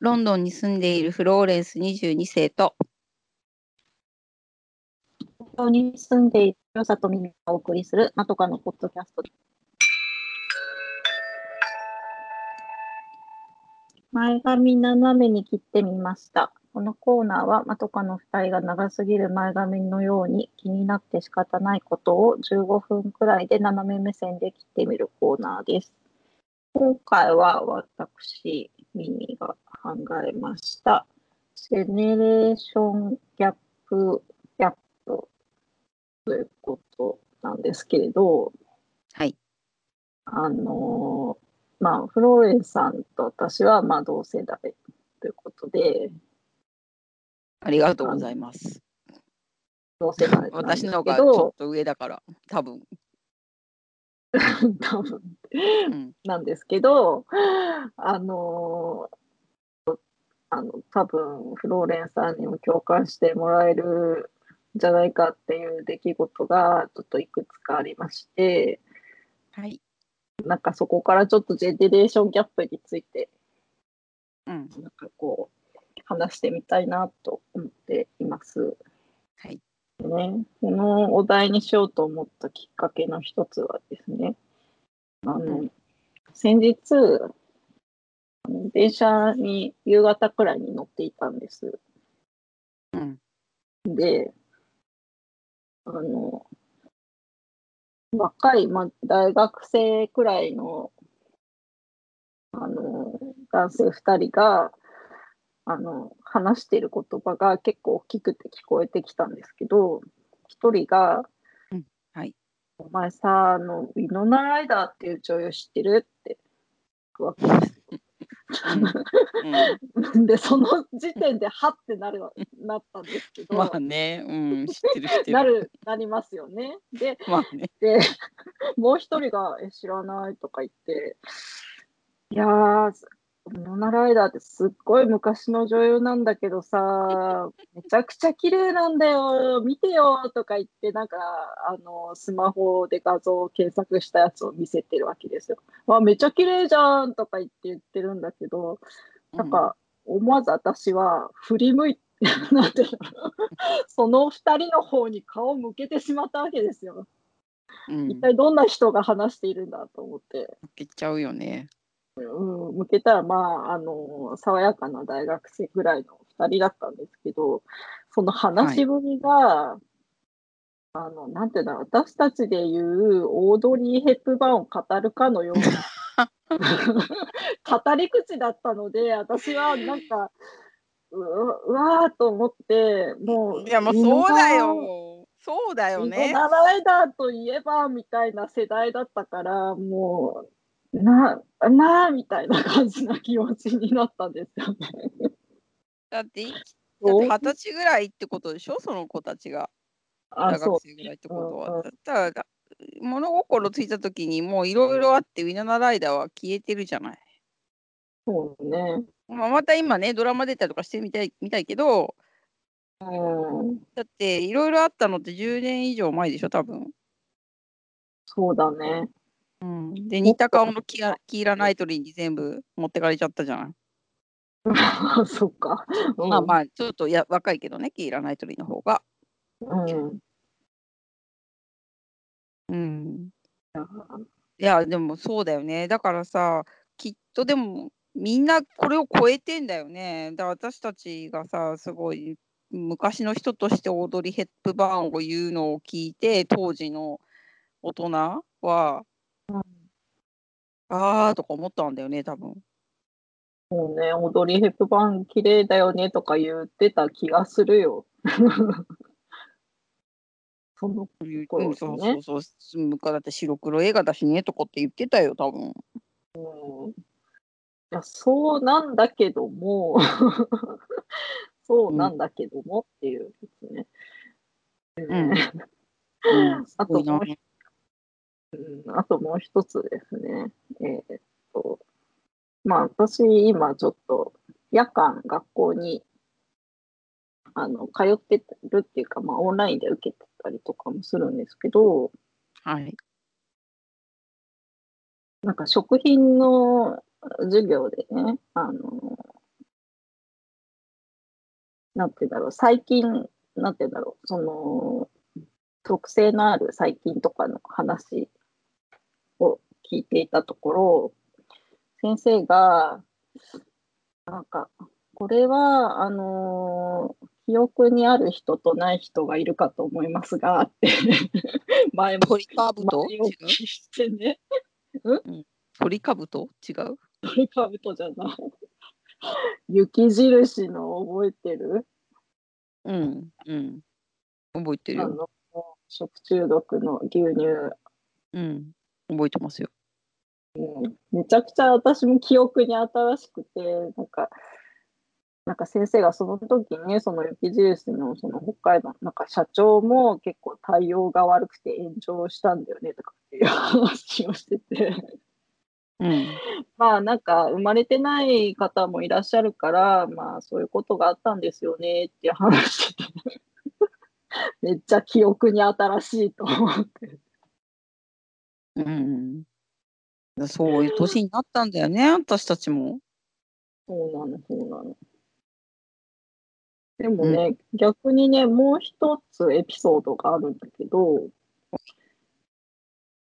ロンドンに住んでいるフローレンス22世と東京に住んでいるよさとみがお送りするまとかのポッドキャスト。前髪斜めに切ってみました。このコーナーはまとかの2人が長すぎる前髪のように気になって仕方ないことを15分くらいで斜め目線で切ってみるコーナーです。今回は私、ミニが考えました。ジェネレーションギャップギャップということなんですけれど、はい。あのーまあ、フローレンさんと私はまあ同世代ということで、ありがとうございます。同世代私の方がちょっど、と上だから多分、多分。うん、なんですけど、あのーあの多分フローレンさんにも共感してもらえるんじゃないかっていう出来事がちょっといくつかありまして、はい、なんかそこからちょっとジェネレーションギャップについてうん、なんかこう話してみたいなと思っています。はい、ね、このお題にしようと思ったきっかけの一つはですね、あの、先日、あの電車に夕方くらいに乗っていたんです。うん、で、あの、若い、まあ、大学生くらいの、あの、男性2人が、あの、話している言葉が結構大きくて聞こえてきたんですけど、1人が、うんはいお前さ、あの、ウィノナライダーっていう女優知ってるって聞くわけですよ。うん、で、その時点で、はってなるわなったんですけど、まあね、うん、知ってる知ってる。なる、なりますよね。で、まあね、で、もう一人が、え、知らないとか言って、いやー、ノナライダーってすっごい昔の女優なんだけどさ、めちゃくちゃ綺麗なんだよ、見てよとか言って、なんか、あの、スマホで画像を検索したやつを見せてるわけですよ。わ、めっちゃ綺麗じゃんとか言って言ってるんだけど、なんか、思わず私は振り向いて、なんていうの？その二人の方に顔を向けてしまったわけですよ。うん、一体どんな人が話しているんだと思って、いけちゃうよね。うん、向けたら、まあ、あの、爽やかな大学生ぐらいの2人だったんですけど、その話しぶりが、あの、なんていうんだろう、私たちで言うオードリー・ヘップバーンを語るかのような 語り口だったので、私はなんか、ううわーと思って、もう、いや、もうそうだよ。そうだよミね。ノナライダーといえばみたいな世代だったから、もう、な、なあみたいな感じな気持ちになったんですよね。だって、二十歳ぐらいってことでしょ、その子たちが。あ、大。学生ぐらいってことは。だったら、物心ついた時にもういろいろあって、ウィナナライダーは消えてるじゃない？そうね。まあ、また今ね、ドラマ出たりとかしてみたいみたいけど、うん、だっていろいろあったのって10年以上前でしょ、多分。そうだね。うん、で、似た顔のキキーラ・ナイトリーに全部持ってかれちゃったじゃない。そっか。うん、まあまあ、ちょっとや若いけどね、キーラ・ナイトリーの方が。うん。うん。いや、でもそうだよね。だからさ、きっとでも、みんなこれを超えてんだよね。だ私たちがさ、すごい昔の人としてオードリー・ヘップバーンを言うのを聞いて、当時の大人は、うんあーとか思ったんだよね、多分。もうね、踊りヘップバーン綺麗だよねとか言ってた気がするよ。そのうん頃そうねそうそう。昔だって白黒映画だしねとかって言ってたよ、多分。うんいやそうなんだけども、そうなんだけどもっていうですね。うん。うん、す あごいなともう。一うんあともう一つですね。えーっと、まあ私今ちょっと夜間学校にあの通ってるっていうか、まあオンラインで受けてたりとかもするんですけど、はい。なんか食品の授業でね、あの、なんていうんだろう、最近、なんていうんだろう、その、特性のある細菌とかの話を聞いていたところ、先生が、なんか、これは、あのー記憶にある人とない人がいるかと思いますが、って 前も鳥かぶと違う前置きしてね、鳥かぶと違うトリカブトじゃない。雪印の覚えてる？うん。うん。覚えてるよ。あの食中毒の牛乳、うん。覚えてますよ。めちゃくちゃ私も記憶に新しくて、なんか、なんか先生がその時に、その雪印のその北海道のなんか社長も結構対応が悪くて炎上したんだよねとかっていう話をしてて。うん。まあなんか生まれてない方もいらっしゃるから、まあそういうことがあったんですよねって話してて めっちゃ記憶に新しいと思って。うん。そういう年になったんだよね、私たちも。そうなの、そうなの。でもね、逆にね、もう一つエピソードがあるんだけど、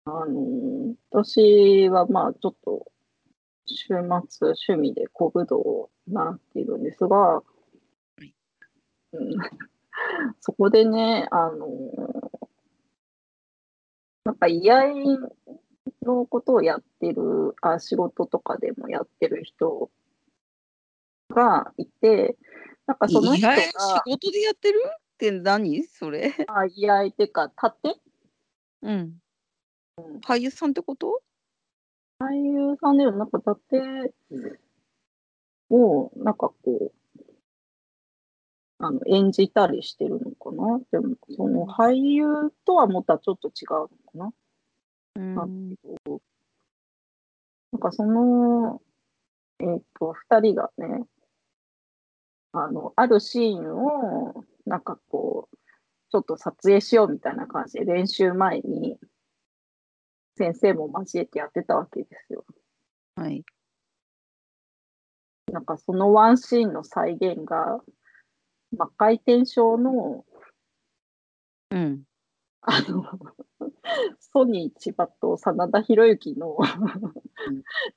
あの、私はまあちょっと週末趣味で古武道を習っているんですが、いうん、そこでね、あの、なんか居合のことをやってる、あ、仕事とかでもやってる人がいて、なんかその人が仕事でやってるって何？それ。あ居合っていうか、盾？うん。俳優さんってこと？俳優さんでもなんか盾を、なんかこう、あの演じたりしてるのかな？でも、その俳優とはまたちょっと違うのかな？うんなんかその、えっ、と、二人がね、あの、あるシーンを、なんかこう、ちょっと撮影しようみたいな感じで練習前に、先生も交えてやってたわけですよ。はい。なんかそのワンシーンの再現が、魔回転症の、うん。あの、ソニー千葉と真田広之の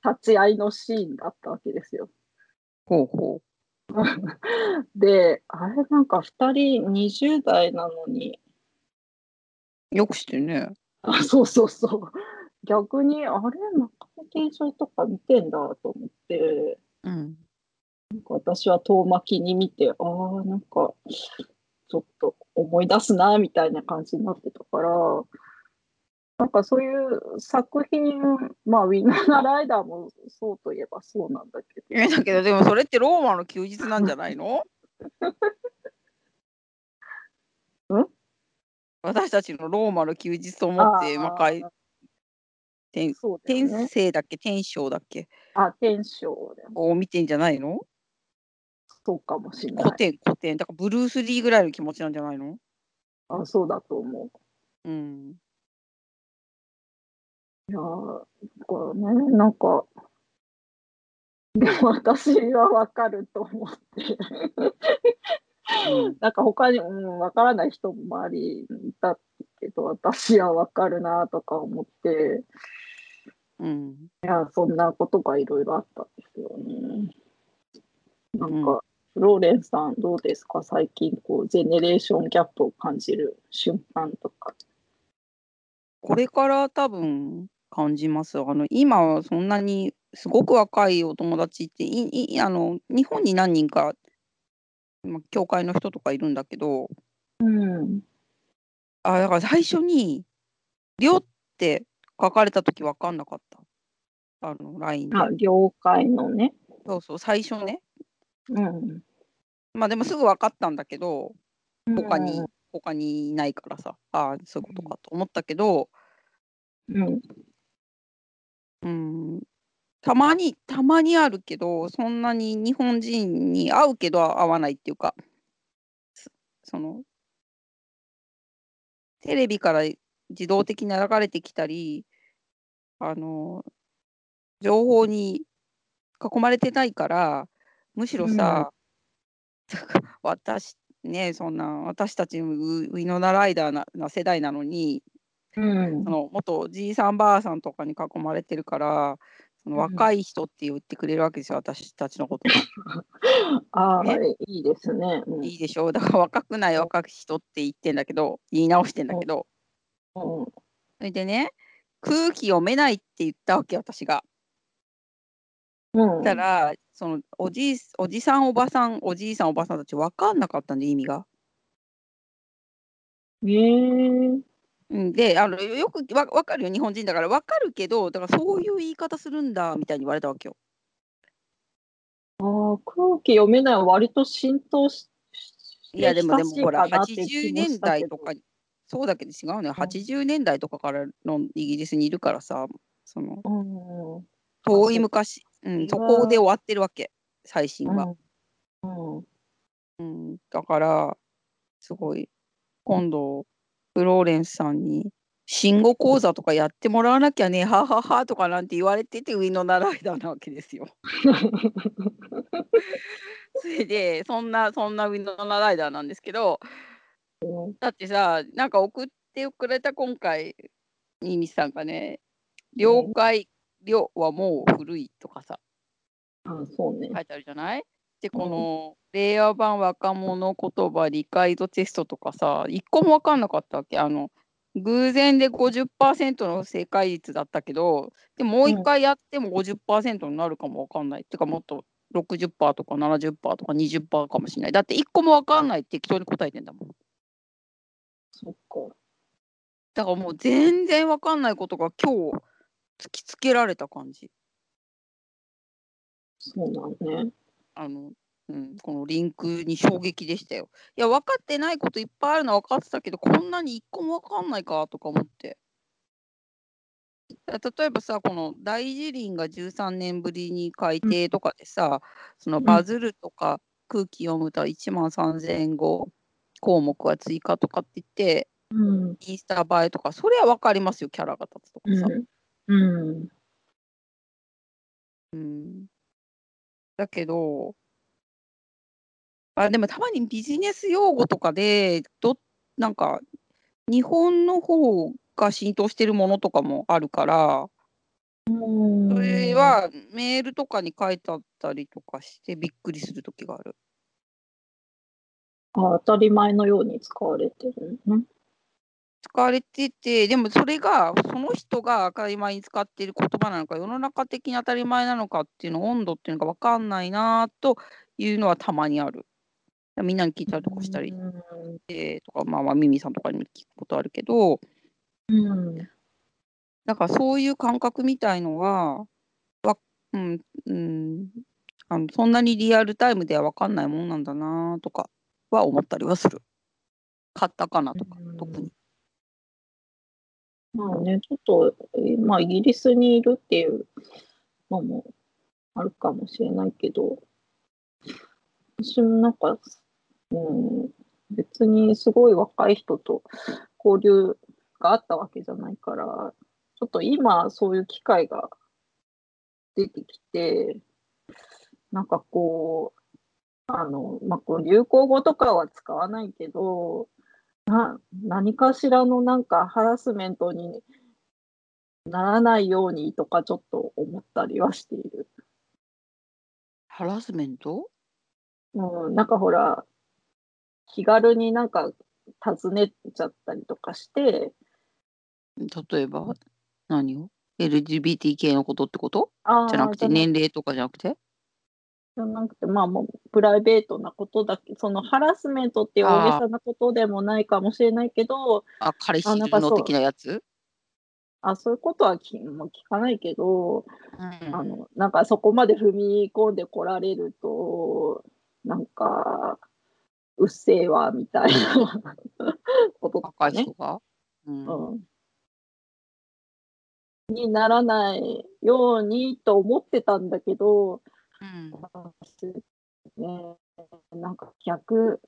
立ち会いのシーンだったわけですよ。ほうほで、あれなんか2人20代なのに、う。よくしてね。あそうそうそう。逆に、あれ、魔回転症とか見てんだと思って、うん。なんか私は遠巻きに見て、ああ、なんか、ちょっと思い出すな、みたいな感じになってたから、なんかそういう作品、まあ、ウィナーライダーもそうといえばそうなんだけど、えだけど、でもそれってローマの休日なんじゃないの？ん？私たちのローマの休日と思って、魔界天そうだよ天ね。性だっけ？天章だっけ？あ、天章。を見てんじゃないの？そうかもしれない。古典古典だからブルース・リーぐらいの気持ちなんじゃないの？あ、そうだと思う。うん。いやー、だからね、なんか、でも私はわかると思って、うんなんか他に、うん、わからない人も周りにいたけど、私はわかるなとか思って、うん。いや、そんなことがいろいろあったんですよね。なんうんか、フローレンさん、どうですか？最近、こう、ジェネレーションギャップを感じる瞬間とか。これから多分感じます。あの今はそんなにすごく若いお友達っていいあの日本に何人か、まあ、教会の人とかいるんだけどうん。あだから最初に「りょ」って書かれた時分かんなかった。あの LINE で。あ、了解のね。そうそう最初ね。うん。まあでもすぐ分かったんだけど他に、うん。他にいないからさ。ああそういうことかと思ったけど、うん。うん、たまにたまにあるけどそんなに日本人に会うけど会わないっていうかそそのテレビから自動的に流れてきたりあの情報に囲まれてないからむしろさ、私ねそんな私たちウウィノナライダーなな世代なのにうんそ。の元おじいさんばあさんとかに囲まれてるからそのうん若い人って言ってくれるわけですよ私たちのこと。ああ、ねいいですね。うんいいでしょだから若くない若い人って言ってんだけど言い直してんだけどうんそれでね空気読めないって言ったわけ私が。うん。たらそのおじいおじさんおばさんおじいさんおばさんたち分かんなかったんで意味が。ええうん、であのよくわ分かるよ日本人だから分かるけどだからそういう言い方するんだみたいに言われたわけよ。ああ、空気読めないは割と浸透しいやでもでもほらかなっていう気80も年代とかそうだけど違うのようん80年代とかからのイギリスにいるからさそのうん。遠い昔、うん、そこで終わってるわけ最新は。うん。うん。うん、だからすごい今度フローレンスさんに慎吾講座とかやってもらわなきゃねはははとかなんて言われてて上の習いだなわけですよ。それでそんなそんなウィノナライダーなんですけどだってさなんか送ってくれた今回新見さんがね「了解了はもう古い」とかさ。あそうね。書いてあるじゃない？でこの令和版若者言葉理解度テストとかさ一個も分かんなかったわけ。あの偶然で50%の正解率だったけどでもう一回やっても50%になるかも分かんない、っていうかもっと60%とか70%とか20%かもしれない。だって一個も分かんないって適当に答えてんだもん。そっか。だからもう全然分かんないことが今日突きつけられた感じそうなんね。あの、うん、このリンクに衝撃でしたよ。いや、分かってないこといっぱいあるのは分かってたけど、こんなに一個も分かんないかとか思って。だ例えばさ、この大辞林が13年ぶりに改定とかでさ、そのバズるとか空気読むと1万3005項目は追加とかって言って、うん。インスタ映えとか、それは分かりますよ、キャラが立つとかさ。うん。うんだけど、あ、でもたまにビジネス用語とかで、どなんか、日本の方が浸透してるものとかもあるから、うん。それはメールとかに書いてあったりとかしてびっくりする時がある。あ当たり前のように使われてるのね。使われてて、でもそれが、その人が当たり前に使っている言葉なのか、世の中的に当たり前なのかっていうの、温度っていうのが分かんないなというのはたまにある。みんなに聞いたりとかしたりうん。してとか、まあまあ、ミミさんとかにも聞くことあるけど、うん。だからそういう感覚みたいのは、わうんうん、あのそんなにリアルタイムでは分かんないもんなんだなとかは思ったりはする。カタカナとか、うん特に。まあね、ちょっと、まあ、イギリスにいるっていうのもあるかもしれないけど、私もなんか、うん、別にすごい若い人と交流があったわけじゃないから、ちょっと今そういう機会が出てきて、なんかこう、あの、まあ、こう流行語とかは使わないけど、な何かしらのなんかハラスメントにならないようにとかちょっと思ったりはしている。ハラスメント？うん、なんかほら、気軽になんか尋ねちゃったりとかして、例えば何を ?LGBTK のことってこと？あーじゃなくてじゃ年齢とかじゃなくて？じゃなくて、まあもうプライベートなことだけ、そのハラスメントっていう大げさなことでもないかもしれないけど、あ、彼氏の的なやつ？あそういうことはきもう聞かないけど、うん。あの、なんかそこまで踏み込んでこられると、なんか、うっせえわ、みたいな こととか人。が、うん。うん。にならないようにと思ってたんだけど、うんね、なんか逆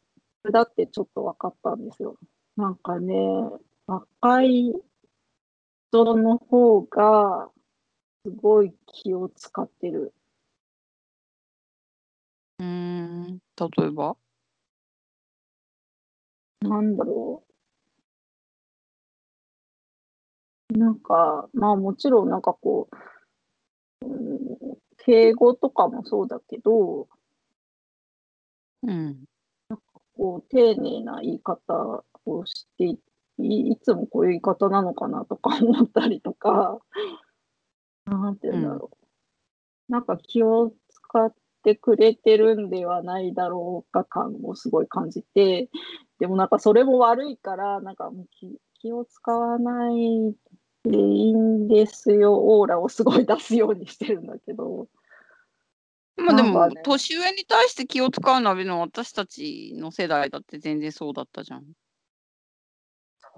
だってちょっと分かったんですよ。なんかね、若い人の方がすごい気を使ってる。うーん例えば？なんだろう。なんか、まあもちろんなんかこう、うん、敬語とかもそうだけど、うん。こう丁寧な言い方をしていいいつもこういう言い方なのかなとか思ったりとか、なんて言うんだろう。なんか気を使ってくれてるんではないだろうか感をすごい感じて、でもなんかそれも悪いから、なんかもう気気を使わないでいいんですよ、オーラをすごい出すようにしてるんだけど。まあでも、ね年上に対して気を使うのは別に私たちの世代だって全然そうだったじゃん。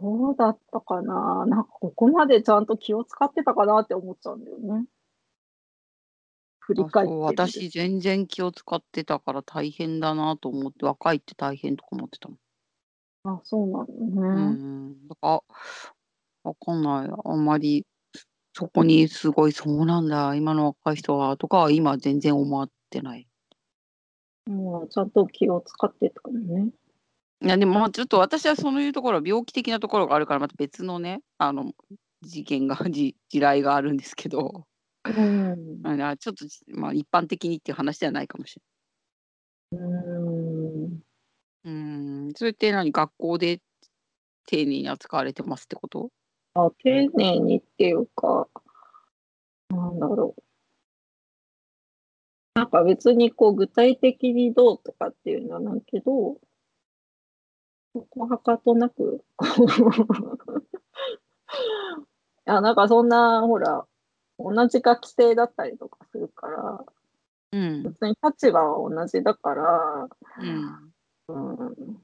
そうだったかな。なんかここまでちゃんと気を使ってたかなって思っちゃうんだよね。振り返って私全然気を使ってたから大変だなと思って、若いって大変とか思ってたもん。あ、そうなのうね。ん。だから、わかんない。あんまり、そこにすごい、そうなんだ、今の若い人は、とかは今全然思ってない。もうちゃんと気を使ってたかもね。いや、でもまあちょっと私はそういうところは病気的なところがあるから、また別のね、あの、事件が、じ地雷があるんですけど、うん。あのちょっと、まあ一般的にっていう話ではないかもしれうん。ない。うん。それって何？学校で丁寧に扱われてますってこと？あ、丁寧にっていうか、なんだろう。なんか別にこう具体的にどうとかっていうのはないけど、そこはかとなく、こ ういや、なんかそんな、ほら、同じ学生だったりとかするから、うん。別に立場は同じだから、うん。うん、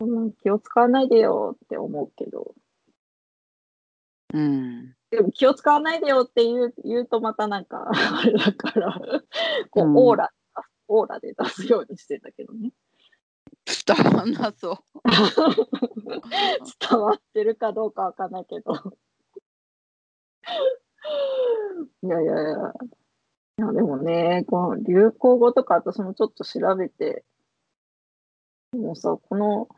そんな気を使わないでよって思うけど、うん。でも気を使わないでよって言う言うとまたなんか、あれだから、こう、うんオーラ、オーラで出すようにしてんだけどね。伝わんなそう。伝わってるかどうかわかんないけど。いやいやいや。いやでもね、この流行語とか私もちょっと調べて、でもさ、この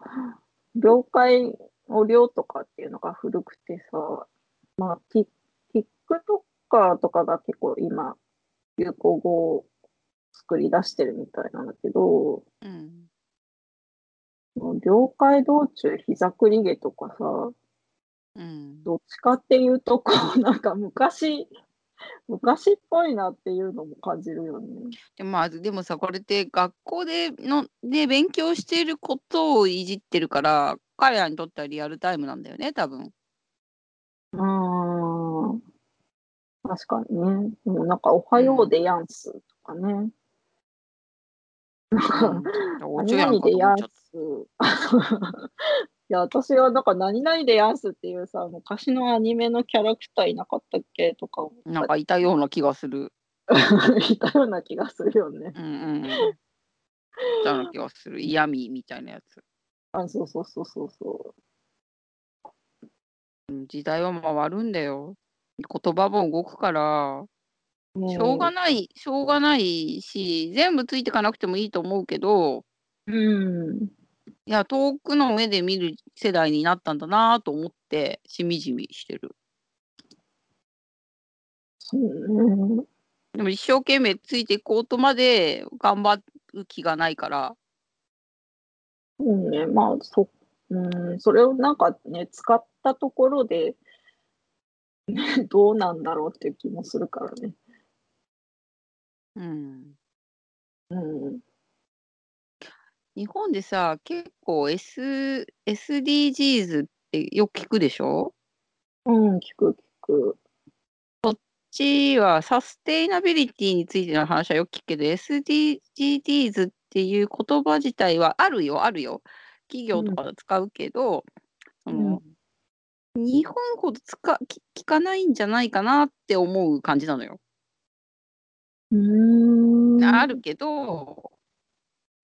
了解を量とかっていうのが古くてさ、まあ、ティ TikToker とかが結構今、流行語を作り出してるみたいなんだけど、うん。了解道中膝くり毛とかさ、うん。どっちかっていうと、こう、なんか昔、昔っぽいなっていうのも感じるよね。でまあ、でもさ、これって学校でので勉強していることをいじってるから、彼らにとってはリアルタイムなんだよね、多分。うーん。確かにね。でもなんか、おはようでやんすとかね。なん何々でやんす。いや、私はなんか、何々でやんすっていうさ、昔のアニメのキャラクターいなかったっけとか思た。なんかいたような気がする。いたような気がするよね。うんうん。いたような気がする。嫌味みたいなやつ。あ、そうそうそうそうそうん時代は回るんだよ。言葉も動くから、しょうがない、しょうがないし、全部ついていかなくてもいいと思うけど、うん。いや、遠くの目で見る世代になったんだなと思って、しみじみしてる。そうね。でも一生懸命ついていこうとまで頑張る気がないから、そうね。まあ、そ、うん、それをなんかね、使ったところで、ね どうなんだろうっていう気もするからね。うん。うん。日本でさ、結構 S、SDGs ってよく聞くでしょ？うん、聞く聞く。こっちはサステイナビリティについての話はよく聞くけど、SDGs っていう言葉自体はあるよ、あるよ。企業とかで使うけど、その日本ほど使聞聞かないんじゃないかなって思う感じなのよ。うん。あるけど、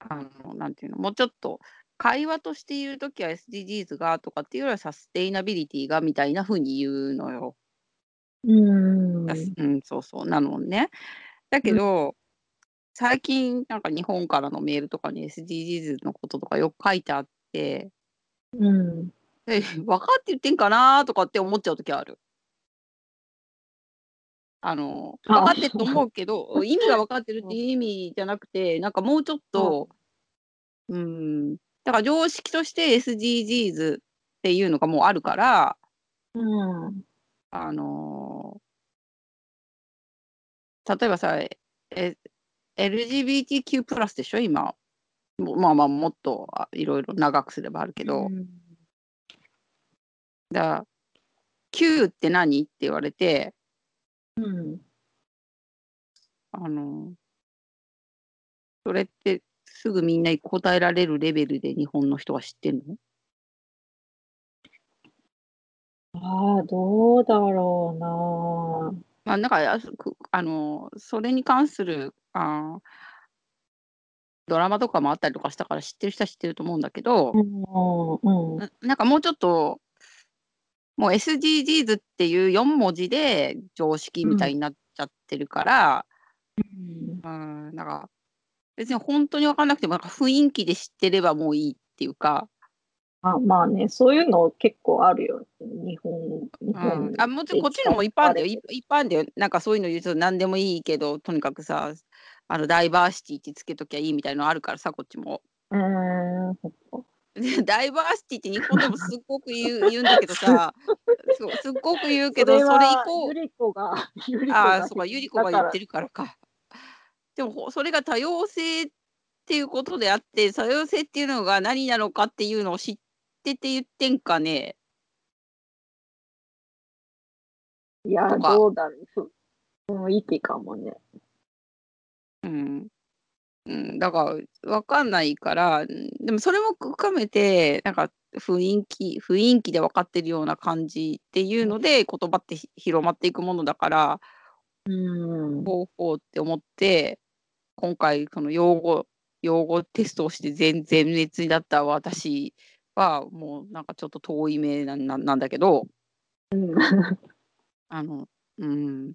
あの、なんていうの、もうちょっと会話として言うときは SDGs がとかっていうよりはサステイナビリティがみたいな風に言うのよ。うん。うん、そうそう、なのね。だけど、最近なんか日本からのメールとかに SDGs のこととかよく書いてあって、うん。え、分かって言ってんかなとかって思っちゃう時ある。あの、分あかってると思うけど、意味が分かってるっていう意味じゃなくて、なんかもうちょっと、うん、だから常識として SDGs っていうのがもうあるから、うん。あの例えばさ、え LGBTQ+ プラスでしょ、今。もまあまあ、もっとあいろいろ長くすればあるけど、だから、Q って何って言われて、うん。あのそれってすぐみんなに答えられるレベルで日本の人は知ってんの？ああ、どうだろうな。まあ、なんかあのそれに関するあドラマとかもあったりとかしたから知ってる人は知ってると思うんだけど、うん。うん。ななんかもうちょっともう SDGs っていう4文字で常識みたいになっちゃってるから、うん、なんか別に本当に分かんなくてもなんか雰囲気で知ってればもういいっていうか、あまあね、そういうの結構あるよ。日本、日う本ん、あもちろんこっちのもいっぱいあるんだよいいっぱいあるんだよなんかそういうの言うと何でもいいけどとにかくさあのダイバーシティってつけときゃいいみたいなのあるからさこっちも。うーん、ダイバーシティって日本でもすっごく言う言うんだけどさ そうすっごく言うけどそれ以降ゆり子が、ゆり子あがあそうかゆり子が言ってるからか。でもほそれが多様性っていうことであって多様性っていうのが何なのかっていうのを知ってて言ってんかね。いや、どうだろう。ふ雰囲気かもね。うん。うん、だから分かんないから、うんでもそれも含めて、なんか雰囲気、雰囲気で分かってるような感じっていうので、言葉ってひ広まっていくものだから、うん。ほうほうって思って、今回、その用語、用語テストをして全全滅になった私は、もうなんかちょっと遠い目なななんだけど、うん。あの、うん。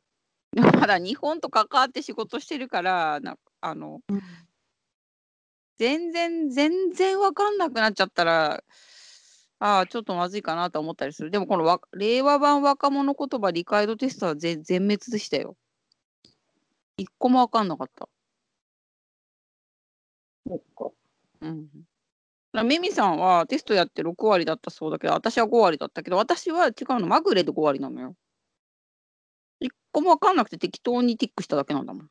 まだ日本と関わって仕事してるから、なあの、全然、全然わかんなくなっちゃったら、ああ、ちょっとまずいかなと思ったりする。でもこのわ令和版若者言葉理解度テストは全全滅でしたよ。一個もわかんなかった。そっか。うん。だからミミさんはテストやって6割だったそうだけど、私は5割だったけど、私は違うの、まぐれで5割なのよ。一個もわかんなくて適当にティックしただけなんだもん。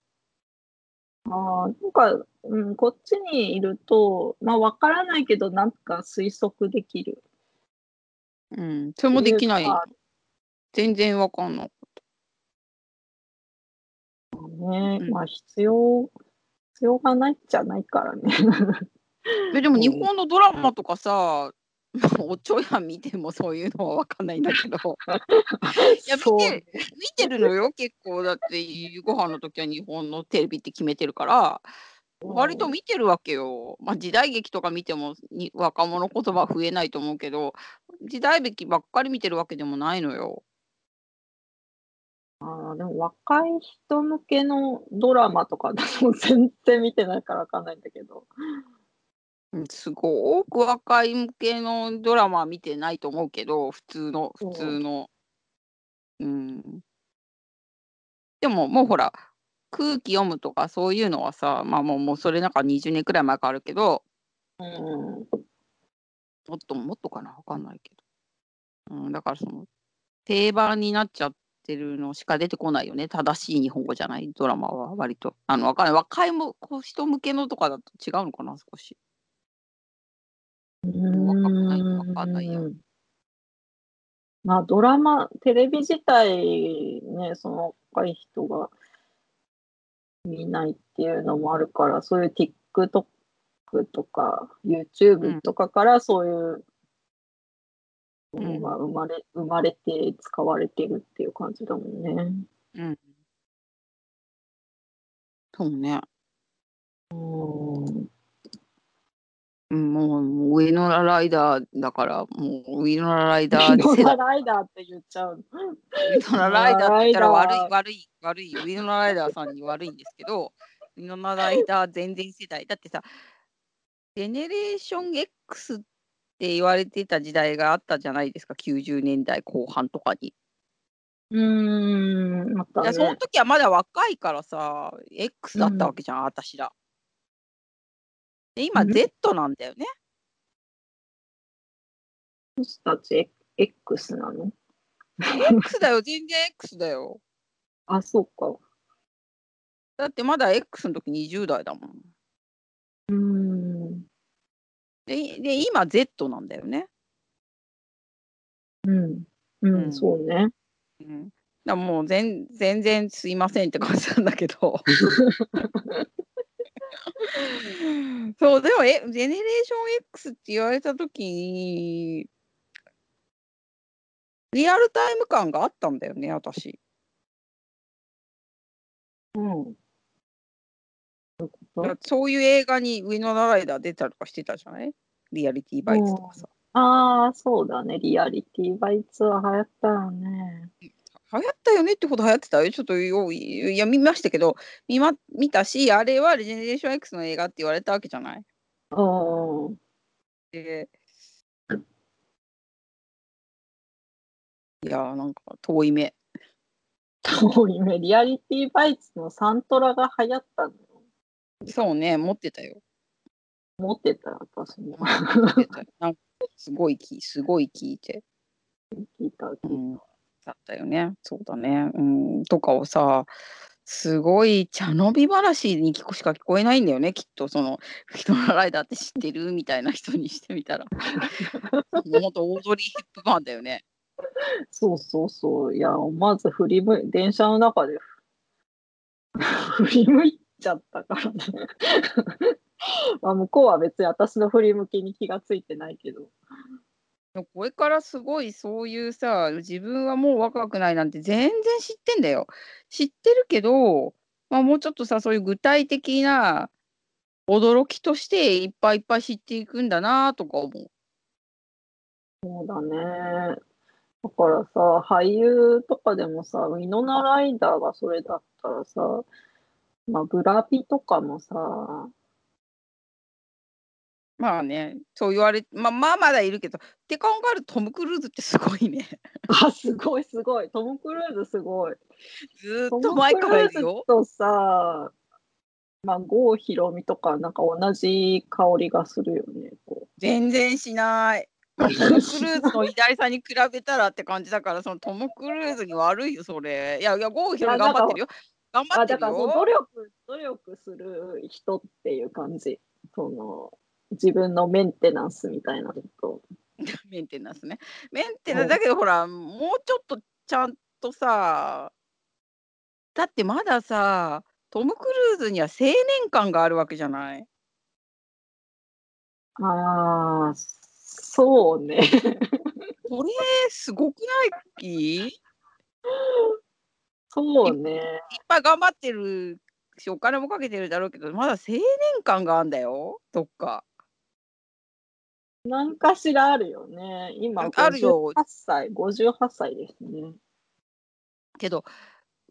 ああ、なんか、うん、こっちにいると、まあ、わからないけど、なんか推測できる。うん。それもできない全然わかんない。ね、うんまあ、必要、必要がないっちゃないからね。えでもうん日本のドラマとかさ、おちょやん見てもそういうのはわかんないんだけど、い や見て見てるのよ、結構。だって、夕ご飯の時は日本のテレビって決めてるから、割と見てるわけよ。まあ、時代劇とか見てもに若者言葉増えないと思うけど、時代劇ばっかり見てるわけでもないのよ。ああ、でも若い人向けのドラマとか私も全然見てないからわかんないんだけど。うんすごく若い向けのドラマは見てないと思うけど、普通の、うん普通の。うん。でももうほら、空気読むとかそういうのはさ、まあもうもうそれなんか20年くらい前からあるけど、うん。もっともっとかな、わかんないけど。うん、だからその、定番になっちゃってるのしか出てこないよね。正しい日本語じゃないドラマは割と。あの、わかんない。若いも人向けのとかだと違うのかな、少し。若くないとわかんないやうんまあ、ドラマ、テレビ自体ね、その若い人が見ないっていうのもあるから、そういう TikTok とかうん YouTube とかからそういううんのが生まれ、生まれて使われてるっていう感じだもんね。うん。そうね。うん。うん、もう、上のライダーだから、もう上のライダーノ世代。ラライダーって言っちゃうの。上のライダーって言ったら悪い悪い悪い上のライダーさんに悪いんですけど、上のライダー全然世代。だってさ、ジェネレーション X って言われてた時代があったじゃないですか、90年代後半とかに。うーん、またいや、そのね。時はまだ若いからさ、X だったわけじゃん、私ら。で、今うん Z なんだよね。私たち X なの？X だよ、全然 X だよ。あ、そうか。だってまだ X の時20代だもん。うーん。で、で今 Z なんだよね。うん。ううんん、そうね。うん。だもう全全然すいませんって感じなんだけど。そう、でも、え、ジェネレーション X って言われた時に、リアルタイム感があったんだよね、私。うん。そういう映画にウィノナライダー出たりとかしてたじゃない？リアリティバイツとかさ。ああ、そうだね。リアリティバイツは流行ったよね。流行ったよねってほど流行ってた？よ。ちょっとよいや見ましたけど見,、ま、見たし、あれはジェネレーション X の映画って言われたわけじゃない？うん。でいやーなんか遠い目。遠い目。リアリティバイツのサントラが流行ったのよ。そうね、持ってたよ。持ってた、私も。すごい聞いすごい聞いて。聞いた。聞いたうん、だったよね。そうだね。うん、とかをさ、すごい茶飲み話に聞こしか聞こえないんだよね、きっとそのフィノラライダーって知ってるみたいな人にしてみたら。もっとオードリー・ヘップバーンだよね。そうそうそう。いや、まず振り向い、電車の中で振り向いちゃったからね。まあ向こうは別に私の振り向きに気がついてないけど。これからすごいそういうさ、自分はもう若くないなんて全然知ってんだよ。知ってるけど、まあ、もうちょっとさ、そういう具体的な驚きとしていっぱいいっぱい知っていくんだなとか思う。そうだね。だからさ、俳優とかでもさ、ウィノナライダーがそれだったらさ、まあ、ブラピとかもさ、まあね、そう言われ、まあまあまだいるけど、って考えるとトム・クルーズってすごいね。あ、すごいすごい。トム・クルーズすごい。ずっと前からいるよ。とさ、まあ、郷ひろみとか、なんか同じ香りがするよね。こ全然しない。トム・クルーズの偉大さに比べたらって感じだから、そのトム・クルーズに悪いよ、それ。いやいや、郷ひろみ頑張ってるよ。頑う張ってるあだからそう努よ。力、努力する人っていう感じ。その自分のメンテナンスみたいなのと。メンテナンスね。メンテナンスだけど、ほら、もうちょっとちゃんとさ、だってまださ、トム・クルーズには青年感があるわけじゃない？ああ、そうね。これ、すごくない？いっそうね。ぱい頑張ってるし、お金もかけてるだろうけど、まだ青年感があんだよ、どっか。何かしらあるよね。今、あるよ58歳、58歳ですね。けど、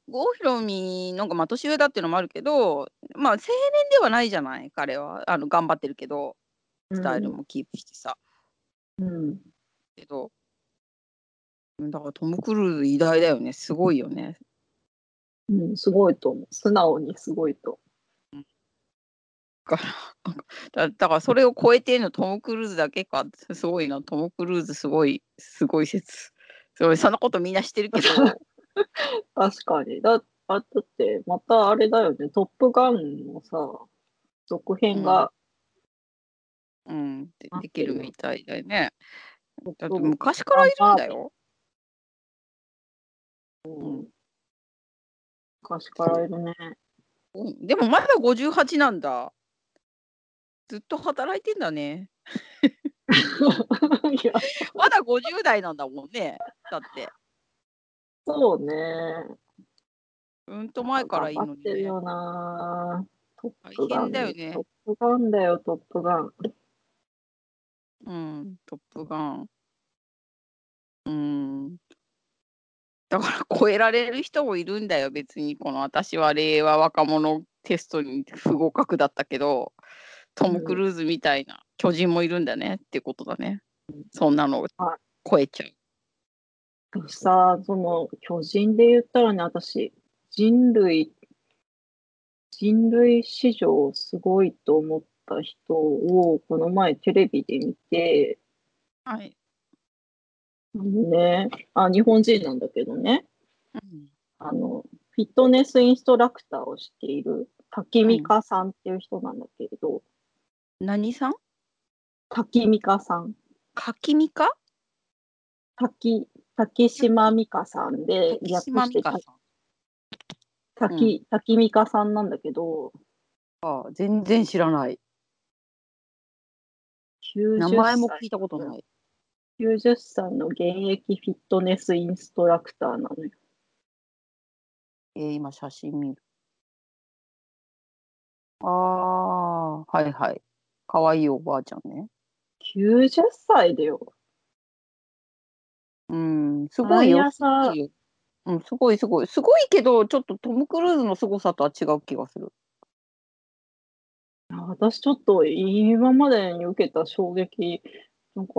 郷ひろみのがまあ年上だっていうのもあるけど、まあ青年ではないじゃない、彼は。あの頑張ってるけど、スタイルもキープしてさ。うん。けど、うんだからトム・クルーズ偉大だよね、すごいよね。うん、すごいと思う。素直にすごいと。だからだだからそれを超えてるのトム・クルーズだけか、すごいな、トム・クルーズすごい、すごい説。すごい、そんなことみんな知ってるけど、確かに。だあだって、またあれだよね。トップガンのさ、続編が、うん、でできるみたいだよね。だって昔からいるんだよ。うん昔からいるね。うん、でもまだ58なんだ。ずっと働いてんだね。いや、まだ50代なんだもんね。だって。そうね。うんと前からいいのにね。ってるよな。トッ大。変だよねトップガンだよ、トップガン。うん、トップガン。うん。だから超えられる人もいるんだよ、別に。この私は令和若者テストに不合格だったけど、トム・クルーズみたいな巨人もいるんだねってことだね。そんなのは超えちゃう。私さ、その巨人で言ったらね、私、人類、人類史上すごいと思った人をこの前テレビで見て、はい。あのね、あ、日本人なんだけどね、うんあの、フィットネスインストラクターをしている滝美香さんっていう人なんだけれど、何さん？滝美香さん、柿みか滝、滝島美香さんで、柿島美香さん。滝、滝美香さんなんだけど、あ全然知らない。90名前も歳聞いたことない。90歳の現役フィットネスインストラクターなのよ。えー今写真見る。ああ、はいはい。かわいいおばあちゃんね。90歳だよ。うん、すごいよ。うん、すごいすごい。すごいけど、ちょっとトム・クルーズの凄さとは違う気がする。私ちょっと今までに受けた衝撃なんか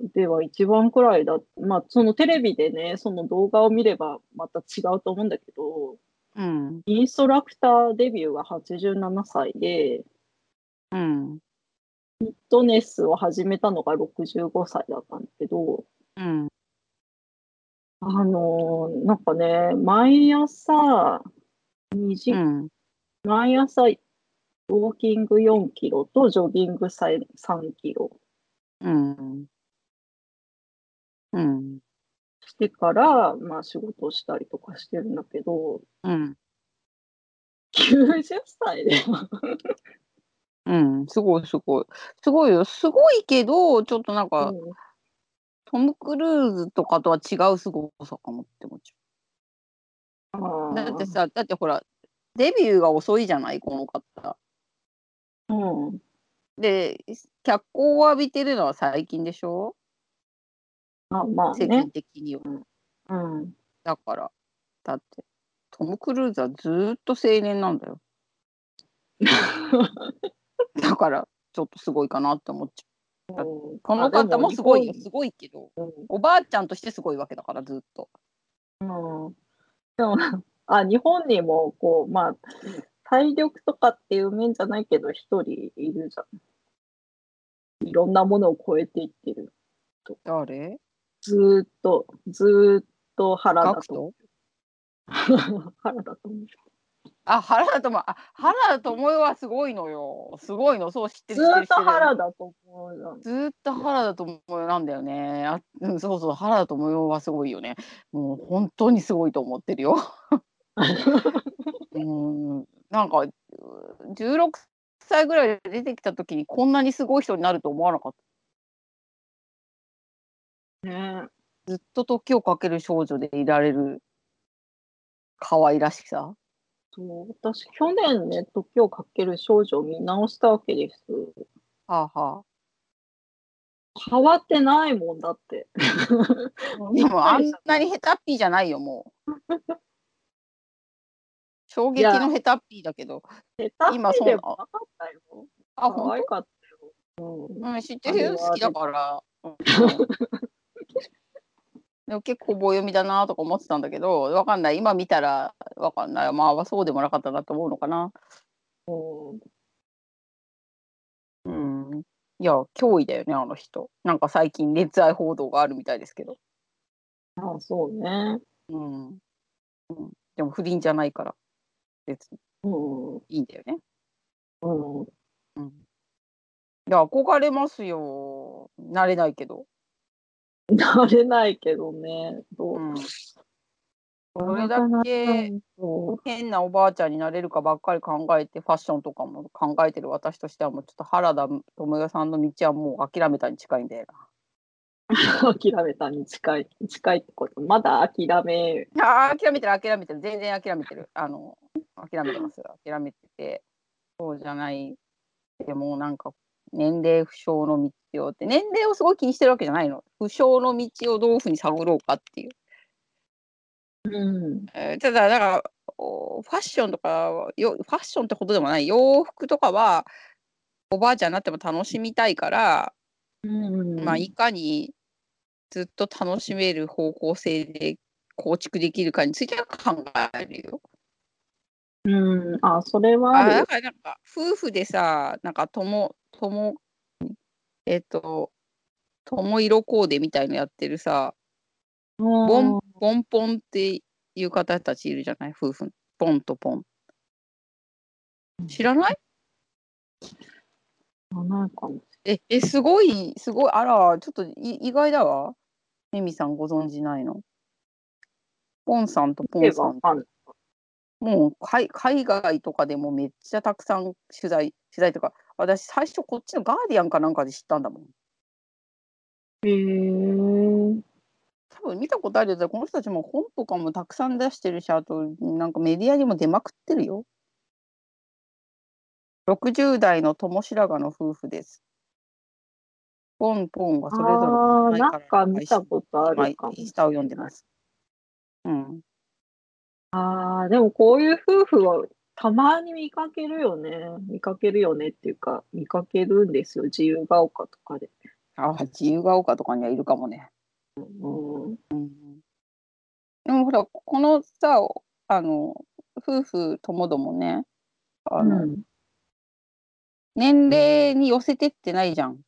では一番くらいだ。まあそのテレビでね、その動画を見ればまた違うと思うんだけど、うん、インストラクターデビューが87歳で、うん、フィットネスを始めたのが65歳だったんだけど、うん、あのーなんかね、毎朝、2時うん、毎朝、ウォーキング4キロとジョギング3キロ。うん、うん、してから、まあ仕事をしたりとかしてるんだけど、うん、90歳で、うん、すごいすごい。すごいよ。すごいけど、ちょっとなんか、うんトム・クルーズとかとは違うすごさかもって思っちあゃう。だってーさ、だってほら、デビューが遅いじゃない、この方。うん、で、脚光を浴びてるのは最近でしょ？あまあ世間ね、的には。うん、だから、だって、トム・クルーズはずーっと青年なんだよ。だから、ちょっとすごいかなって思っちゃう。この方もすごいよ、すごいけど、うんおばあちゃんとしてすごいわけだから、ずっと。うんでも、あ、日本にも、こう、まあ、体力とかっていう面じゃないけど、一人いるじゃん。いろんなものを超えていってる。誰？ずーっと、ずーっと原ガク田と。ト 原田と。あ、原田智あ原田智代はすごいのよ。すごいの、そう知ってずる知っと原田と思うじゃん。ずーっと原田智代なんだよね。あ、うん、そうそう、原田智代はすごいよね。もう本当にすごいと思ってるよ。うん、なんかう16歳ぐらいで出てきた時にこんなにすごい人になると思わなかった。ねずっと時をかける少女でいられる可愛らしさ。そう私、去年ね、時をかける少女を見直したわけです。はあは変わってないもんだって。あ。でも あんなにヘタッピーじゃないよ、もう。衝撃のヘタッピーだけど。下手今そうでもなかったよ。あ、可本愛かったよ。うん知ってる？よ、好きだから。うんでも結構棒読みだなとか思ってたんだけど、わかんない。今見たらわかんない。まあ、そうでもなかったなと思うのかな。うんうん。いや、脅威だよね、あの人。なんか最近、熱愛報道があるみたいですけど。ああ、そうね。うん。うん、でも不倫じゃないから、別にうん。いいんだよね。うん。うん。いや、憧れますよ。なれないけど。なれないけどね。どう？うん。それだけそ変なおばあちゃんになれるかばっかり考えて、ファッションとかも考えてる私としては、もうちょっと原田知世さんの道はもう諦めたに近いんだよう諦めたに近い。近いってこと。まだ諦め。な。あー諦めてる、諦めてる。全然諦めてる。あの、諦めてます。諦めてて。そうじゃない。でもなんか、年齢不詳の道をって、年齢をすごい気にしてるわけじゃないの。不詳の道をどういうふうに探ろうかっていう。うん。えーただ、だから、おファッションとかはよ、ファッションってことでもない、洋服とかは、おばあちゃんになっても楽しみたいから、うん。まあ、いかにずっと楽しめる方向性で構築できるかについては考えるよ。うん。あ、それはあ、だからなんか、夫婦でさ、なんか、とも、とも、えっと、友色コーデみたいのやってるさ、ボン、ボンポンっていう方たちいるじゃない？夫婦。ポンとポン。知らない？うん。ないかも。え、え、すごい、すごい、あら、ちょっとい意外だわ。ミミさんご存知ないの？ポンさんとポンさん。もう海海外とかでもめっちゃたくさん取材、取材とか、私最初こっちのガーディアンかなんかで知ったんだもん。へえ。多分見たことあるよ。この人たちも本とかもたくさん出してるし、あとなんかメディアにも出まくってるよ。60代の友白髪の夫婦です。ポンポンがそれぞれああ、前なんか見たことあるかも。インスタを読んでます。うん。ああ、でもこういう夫婦はたまに見かけるよね。見かけるよねっていうか、見かけるんですよ。自由が丘とかで。ああ、自由が丘とかにはいるかもね。うん。でもほら、このさ、あの、夫婦ともどもね、あの、うん。年齢に寄せてってないじゃん。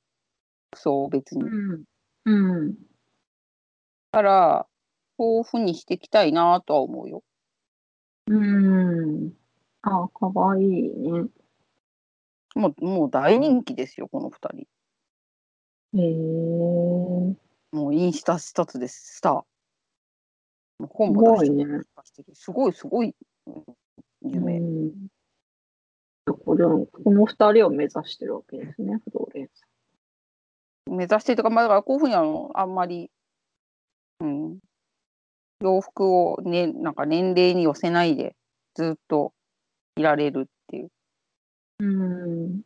そう、別に。うん。うん。だから、こういうふうにしていきたいなとは思うよ。うん。ああ、かわいいね。もう、もう大人気ですよ、この二人。へえ。もうインスタ一つです、スター。もう本すも出してごいね。るすごい、すごい、うん有名。うん。これをこの二人を目指してるわけですね、フローレンス。目指してとか、まあ、だからこういうふうにあの、あんまり、うん、洋服をね、なんか年齢に寄せないで、ずっといられるっていううん。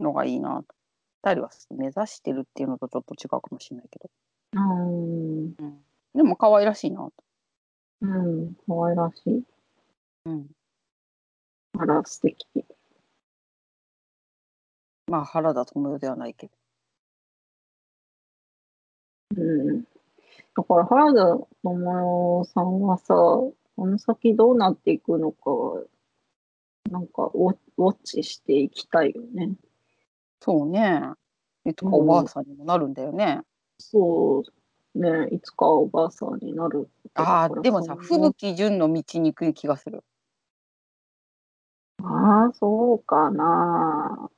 のがいいなと。二人は目指してるっていうのとちょっと違うかもしれないけど。うん。うん、でも可愛らしいなと。うん。かわいらしい。うん。あら、素敵。まあ原田知世ではないけど。うん。だから原田知世さんはさ、この先どうなっていくのか、なんかウォッチしていきたいよね。そうね。いつかおばあさんにもなるんだよね。そう、ね、いつかおばあさんになる。ああ、でもさ、吹雪純の道に行く気がする。ああ、そうかな。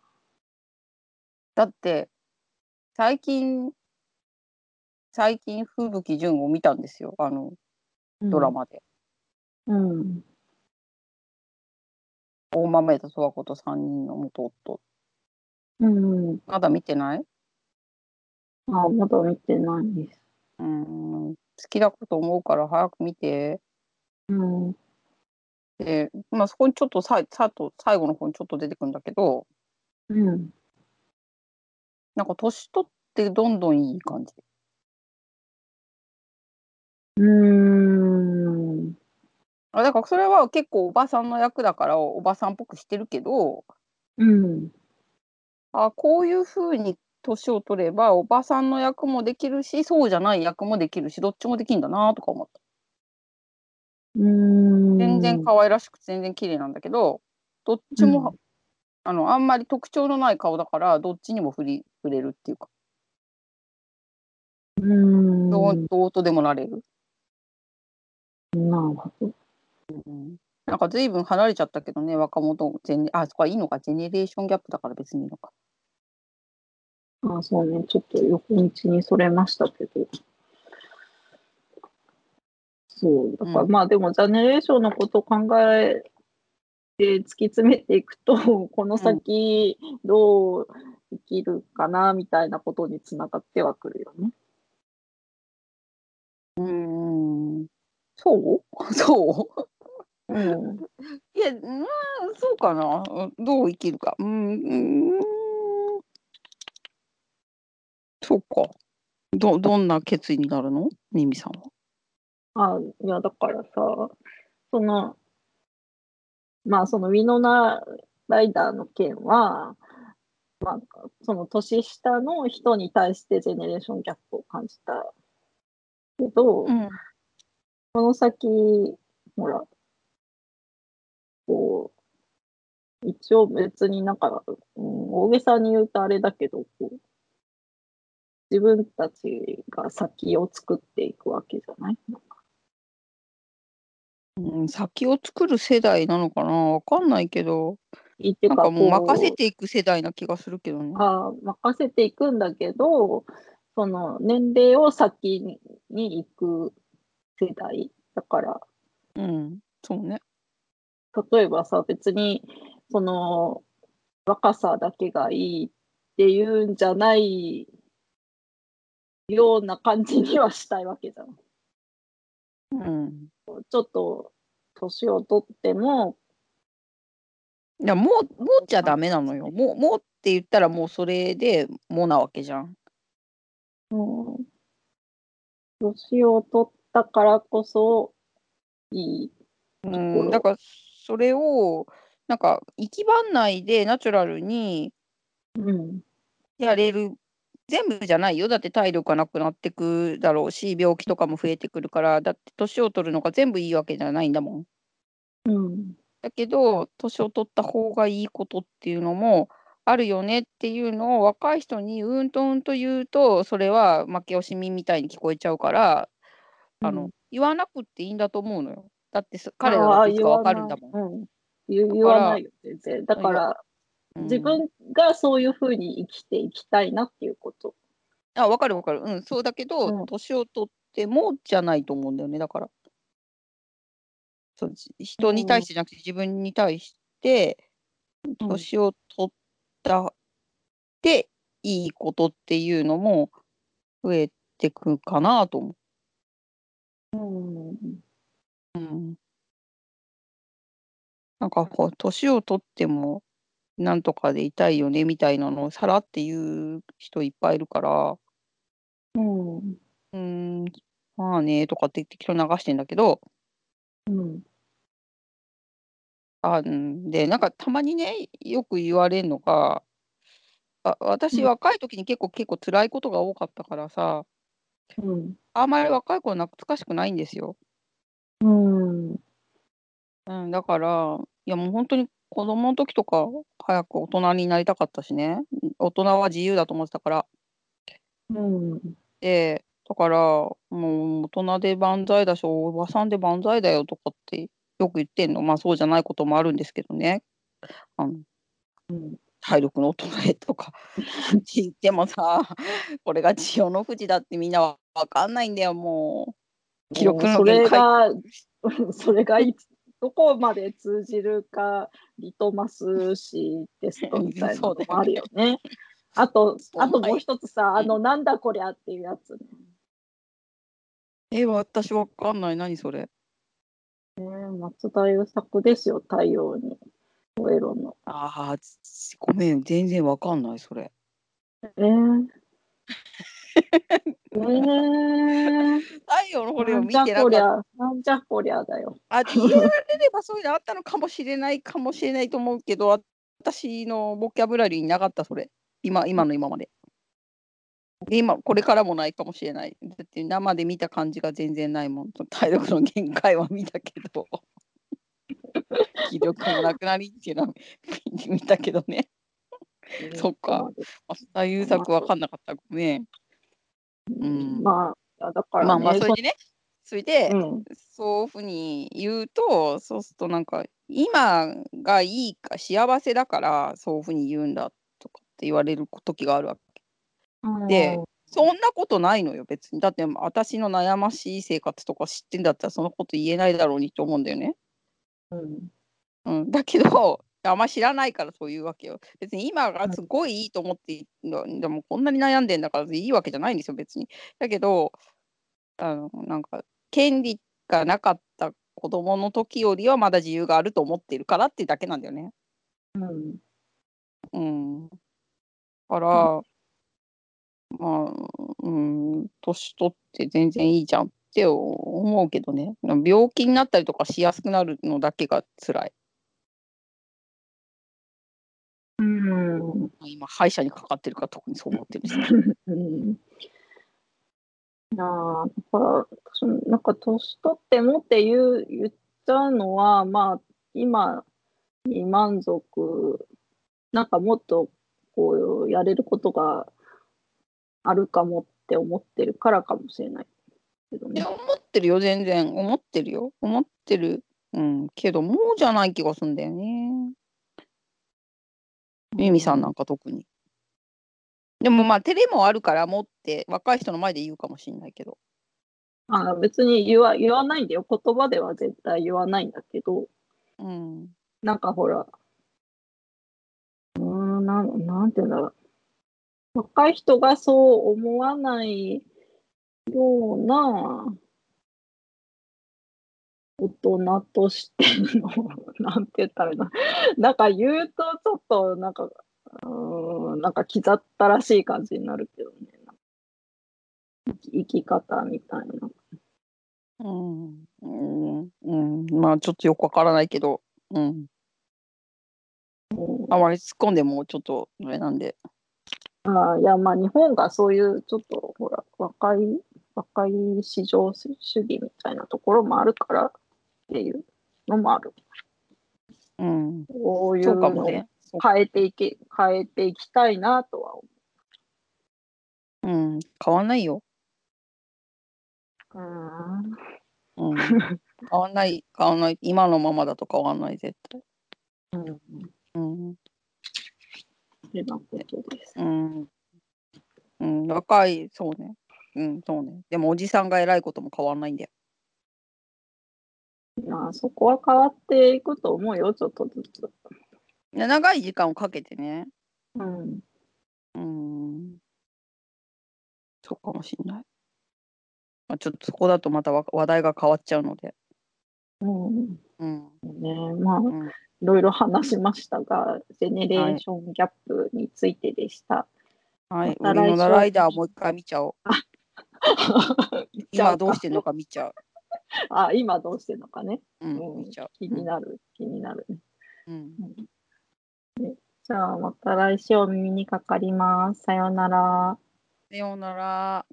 だって、最近、最近、吹雪純を見たんですよ。あの、ドラ。マで。うん。大豆田十和子と3人の元夫。うん。まだ見てない？あ、まだ見てないです。うーん。好きだと思うから早く見て。うん。で、まあそこにちょっとささと最後の方にちょっと出てくるんだけど、うん。なんか年取ってどんどんいい感じ。うーん。あだからそれは結構おばさんの役だからおばさんっぽくしてるけど、うん。あこういうふうに年を取ればおばさんの役もできるしそうじゃない役もできるしどっちもできるんだなとか思ったうん。全然可愛らしくて全然綺麗なんだけどどっちも、うんあのあんまり特徴のない顔だからどっちにも振り触れるっていうかうん。どうどうとでもなれる、なるほど。なんか随分離れちゃったけどね若者ジェネあそこはいいのか。ジェネレーションギャップだから別にいいのか。あ、そうね。ちょっと横道にそれましたけど。そう。だから、うん。まあでも、ジェネレーションのことを考えて突き詰めていくと、この先どう生きるかな、みたいなことにつながってはくるよね。うーん。そう？そう？うん。いや、うん、そうかな。うんどう生きるか。うん、うん、そうか。ど、どんな決意になるの？ミミさんは。あ、いや、だからさ、その、まあ、そのウィノナ・ライダーの件は、まあ、その年下の人に対してジェネレーションギャップを感じたけど、うん。この先、ほら、こう、一応別になんか、うん、大げさに言うとあれだけど、こう自分たちが先を作っていくわけじゃない？うん、先を作る世代なのかな？わかんないけど、なんかもう任せていく世代な気がするけどね。あ任せていくんだけど、その年齢を先にに行く世代だから、うん、そうね。例えばさ、別にその若さだけがいいっていうんじゃないような感じにはしたいわけじゃん。うん。ちょっと年を取っても、いや、もう、もうじゃダメなのよ。もう、もうって言ったらもうそれでもうなわけじゃん。うん、年を取ったからこそいい。うん、だからそれを、なんか、生き番内でナチュラルにうん。やれる。全部じゃないよ。だって体力がなくなってくだろうし、病気とかも増えてくるから、だって年を取るのが全部いいわけじゃないんだもん。うん。だけど、年を取った方がいいことっていうのもあるよねっていうのを若い人にうんとうんと言うと、それは負け惜しみみたいに聞こえちゃうから、あのうん言わなくっていいんだと思うのよ。だってそ彼らだっていつかわかるんだもん。ん。うん、言言わないよ、全然。だから、うん自分がそういうふうに生きていきたいなっていうこと。あ、わかるわかる。うん、そうだけうど、ん年を取ってもじゃないと思うんだよね、だから。そうじ人に対してじゃなくて自分に対して、うん年を取ったっていいことっていうのも増えてくかなと思うん。う。うん、なんかこう、年を取ってもなんとかでいたいよねみたいなのをさらって言う人いっぱいいるから、うん。うーん、まあねとかって適当に流してんだけど、うん。あうんで、なんかたまにね、よく言われるのが、あ私、うん若い時に結構結構辛いことが多かったからさ、うん。あんまり若い頃懐かしくないんですよ。うん。うん、だから、いやもう本当に子供の時とか早く大人になりたかったしね、大人は自由だと思ってたから。うん。で、だから、もう大人で万歳だし、おばさんで万歳だよとかってよく言ってんの。まあそうじゃないこともあるんですけどね。あのうん。体力の衰えとか 言ってもさ、これが千代の富士だってみんなわわかんないんだよ、もう。記録のそれ。が、それがいつ、どこまで通じるか、リトマス紙テストみたいなのもあるよね。あと、あともう一つさ、あの、なんだこりゃっていうやつね。え、私わかんない。何それ？ね松田優作ですよ、太陽に燃えろの。ああ、つごめん、全然わかんない、それ。えー、えー、太陽の骨を見てなかった。なんじゃこりゃだよ。あ、言えられればそういうのあったのかもしれないかもしれないと思うけど、私のボキャブラリーになかった、それ。今、今の今まで。で今、これからもないかもしれない。だって生で見た感じが全然ないもん。体力の限界は見たけど。気力もなくなりっていうのは見 見たけどね。そっか。増田優作わかんなかった。ごめん。うんまあ、だから、ね、まあまあ、それでね。それで、うん、そういうふうに言うと、そうするとなんか、今がいいか、幸せだから、そういうふうに言うんだとかって言われる時があるわけ。でそんなことないのよ、別に。だって、私の悩ましい生活とか知ってんだったら、そのこと言えないだろうにと思うんだよね。うん、うん、だけど、あんま知らないからそういうわけよ。別に今がすごいいいと思って、でもこんなに悩んでんだからいいわけじゃないんですよ、別に。だけど、あのなんか、権利がなかった子供の時よりはまだ自由があると思ってるからっていうだけなんだよね。うん、うん。だから、まあ、うん、年取って全然いいじゃんって思うけどね。病気になったりとかしやすくなるのだけが辛い。うん、うん。今、歯医者にかかってるから特にそう思ってるし。うん。いやーだから、なんか年取ってもって言う言っちゃうのは、まあ、今に満足、なんかもっとこうやれることがあるかもって思ってるからかもしれないけどねいや、。思ってるよ、全然。思ってるよ。思ってる。うん。けど、もうじゃない気がするんだよね。ミミさんなんか特に。でもまあ、照れもあるから、もって若い人の前で言うかもしれないけど。あ別に言わ言わないんだよ。言葉では絶対言わないんだけど、うん。なんかほら、うーん、なん、なんていうんだろう。若い人がそう思わないような大人としての、なんて言ったらいいの？なんか言うとちょっとなんか、うーん、なんか気ざったらしい感じになるけどね。生き方みたいな。うん。うん。うん。まあ、ちょっとよくわからないけど。うん。うんあまり突っ込んでもちょっとあれなんで。ああいや、まあ、日本がそういう、ちょっと、ほら、若い、若い市場主義みたいなところもあるからっていうのもある。うん。こういそうのをもね。変えていけ、変えていきたいなとは思うん。変わんないよ。う。うん。うん。変わんない。変わんない。今のままだと変わんない、絶対。うん。うん。です。うん。うん。若い、そうね。うん、そうね。でも、おじさんが偉いことも変わんないんだよ。まあ、そこは変わっていくと思うよ、ちょっとずつ。で長い時間をかけてね。うん。うん。そうかもしんない。まあ、ちょっとそこだとまたわ話題が変わっちゃうので。うん。うん。ねまあ、うん。いろいろ話しましたが、ジェネレーションギャップについてでした。はい。また来週ウリノナライダーもう一回見ちゃおう。今どうしてんのか見ちゃう。あ、今どうしてんのかね。うん、うん。気になる、気になるね。うん。じゃあ、また来週お耳にかかります。さようなら。さようなら。